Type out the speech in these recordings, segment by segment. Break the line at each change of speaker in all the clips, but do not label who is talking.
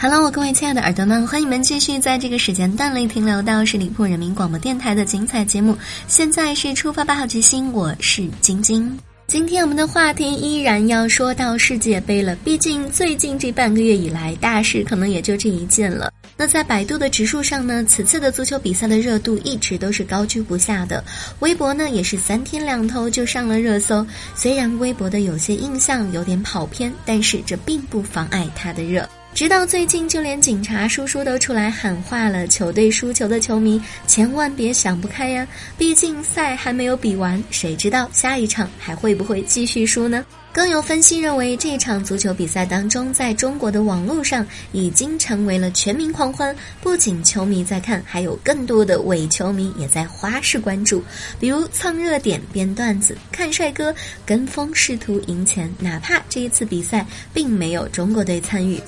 Hello，各位亲爱的耳朵们，欢迎你们继续在这个时间段里停留到十里铺人民广播电台的精彩节目。现在是出发吧，好奇心，我是晶晶。今天我们的话题依然要说到世界杯了，毕竟最近这半个月以来，大事可能也就这一件了。那在百度的指数上呢，此次的足球比赛的热度一直都是高居不下的。微博呢也是三天两头就上了热搜。虽然微博的有些印象有点跑偏，但是这并不妨碍它的热。直到最近，就连警察叔叔都出来喊话了：球队输球的球迷千万别想不开呀！毕竟赛还没有比完，谁知道下一场还会不会继续输呢？更有分析认为，这场足球比赛当中，在中国的网络上已经成为了全民狂欢。不仅球迷在看，还有更多的伪球迷也在花式关注，比如蹭热点、编段子、看帅哥、跟风试图赢钱。哪怕这一次比赛并没有中国队参与。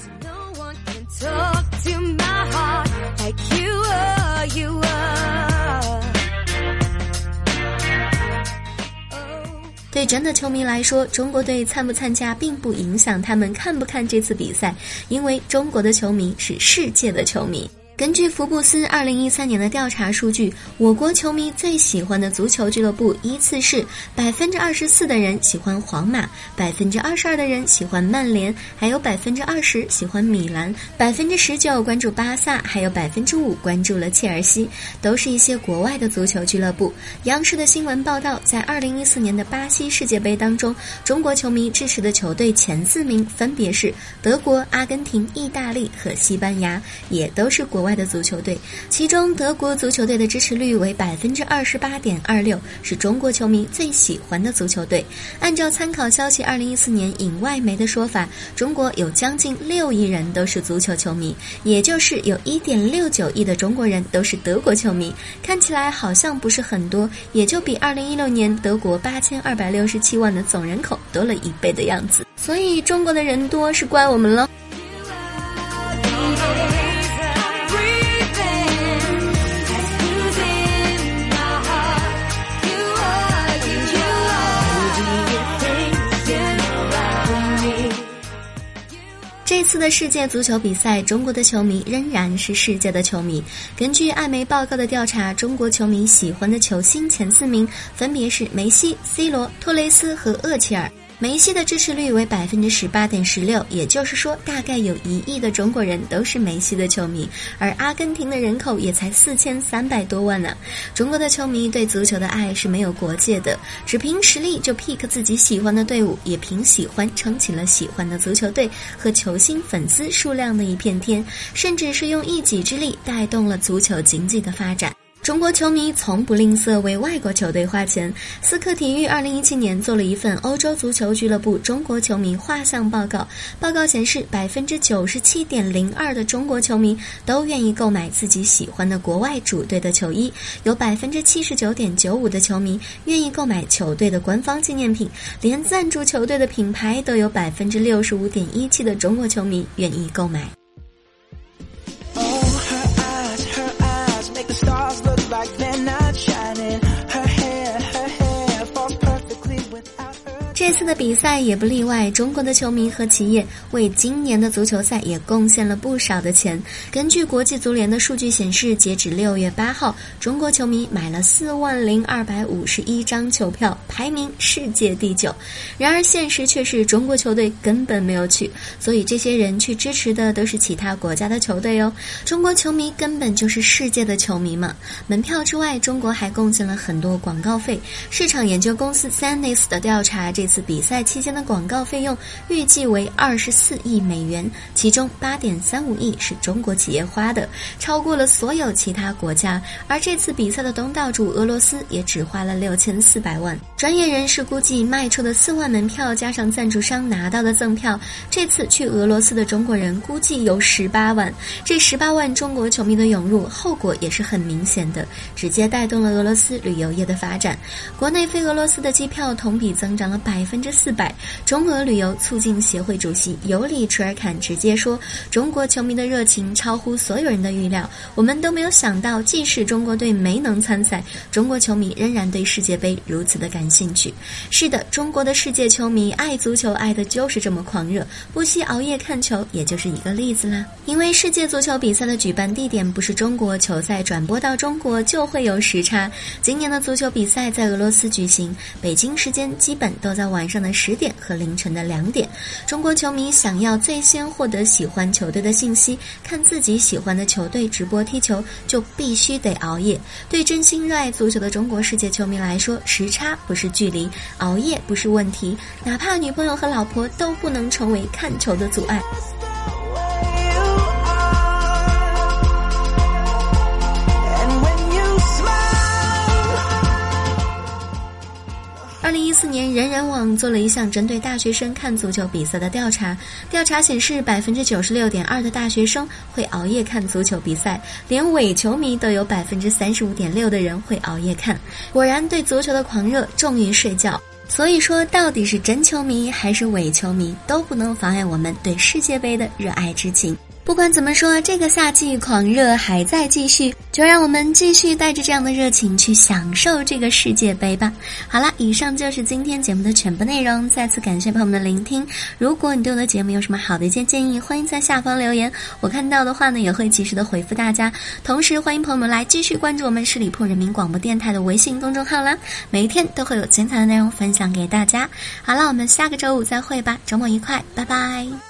对真的球迷来说，中国队参不参加并不影响他们看不看这次比赛，因为中国的球迷是世界的球迷。根据福布斯二零一三年的调查数据，我国球迷最喜欢的足球俱乐部依次是：百分之二十四的人喜欢皇马，百分之二十二的人喜欢曼联，还有百分之二十喜欢米兰，百分之十九关注巴萨，还有百分之五关注了切尔西，都是一些国外的足球俱乐部。央视的新闻报道，在二零一四年的巴西世界杯当中，中国球迷支持的球队前四名分别是德国、阿根廷、意大利和西班牙，也都是国外的足球队。其中，德国足球队的支持率为百分之二十八点二六，是中国球迷最喜欢的足球队。按照参考消息二零一四年引外媒的说法，中国有将近六亿人都是足球球迷，也就是有一点六九亿的中国人都是德国球迷。看起来好像不是很多，也就比二零一六年德国八千二百六十七万的总人口多了一倍的样子。所以中国的人多是怪我们了。这次的世界足球比赛，中国的球迷仍然是世界的球迷。根据艾媒报告的调查，中国球迷喜欢的球星前四名分别是梅西、C 罗、托雷斯和厄齐尔。梅西的支持率为百分之十八点十六，也就是说，大概有一亿的中国人都是梅西的球迷，而阿根廷的人口也才四千三百多万呢。中国的球迷对足球的爱是没有国界的，只凭实力就 pick 自己喜欢的队伍，也凭喜欢撑起了喜欢的足球队和球星粉丝数量的一片天，甚至是用一己之力带动了足球经济的发展。中国球迷从不吝啬为外国球队花钱。思科体育二零一七年做了一份欧洲足球俱乐部中国球迷画像报告，报告显示，百分之九十七点零二的中国球迷都愿意购买自己喜欢的国外主队的球衣，有百分之七十九点九五的球迷愿意购买球队的官方纪念品，连赞助球队的品牌都有百分之六十五点一七的中国球迷愿意购买。这次的比赛也不例外，中国的球迷和企业为今年的足球赛也贡献了不少的钱。根据国际足联的数据显示，截止六月八号，中国球迷买了四万零二百五十一张球票，排名世界第九。然而现实却是中国球队根本没有去，所以这些人去支持的都是其他国家的球队哦。中国球迷根本就是世界的球迷嘛！门票之外，中国还贡献了很多广告费。市场研究公司 Sanis 的调查，这次比赛期间的广告费用预计为二十四亿美元，其中八点三五亿是中国企业花的，超过了所有其他国家。而这次比赛的东道主俄罗斯也只花了六千四百万。专业人士估计，卖出的四万门票加上赞助商拿到的赠票，这次去俄罗斯的中国人估计有十八万。这十八万中国球迷的涌入，后果也是很明显的，直接带动了俄罗斯旅游业的发展。国内飞俄罗斯的机票同比增长了百分之四百。中俄旅游促进协会主席尤里·楚尔坎直接说：“中国球迷的热情超乎所有人的预料，我们都没有想到，即使中国队没能参赛，中国球迷仍然对世界杯如此的感兴趣。”是的，中国的世界球迷爱足球爱的就是这么狂热，不惜熬夜看球，也就是一个例子啦。因为世界足球比赛的举办地点不是中国，球赛转播到中国就会有时差。今年的足球比赛在俄罗斯举行，北京时间基本都在晚上的十点和凌晨的两点。中国球迷想要最先获得喜欢球队的信息，看自己喜欢的球队直播踢球，就必须得熬夜。对真心热爱足球的中国世界球迷来说，时差不是距离，熬夜不是问题，哪怕女朋友和老婆都不能成为看球的阻碍。四年，人人网做了一项针对大学生看足球比赛的调查。调查显示，百分之九十六点二的大学生会熬夜看足球比赛，连伪球迷都有百分之三十五点六的人会熬夜看。果然，对足球的狂热重于睡觉。所以说，到底是真球迷还是伪球迷，都不能妨碍我们对世界杯的热爱之情。不管怎么说，这个夏季狂热还在继续，就让我们继续带着这样的热情去享受这个世界杯吧。好啦，以上就是今天节目的全部内容，再次感谢朋友们的聆听。如果你对我的节目有什么好的一些建议，欢迎在下方留言，我看到的话呢也会及时的回复大家。同时，欢迎朋友们来继续关注我们十里铺人民广播电台的微信公众号啦，每一天都会有精彩的内容分享给大家。好了，我们下个周五再会吧，周末愉快，拜拜。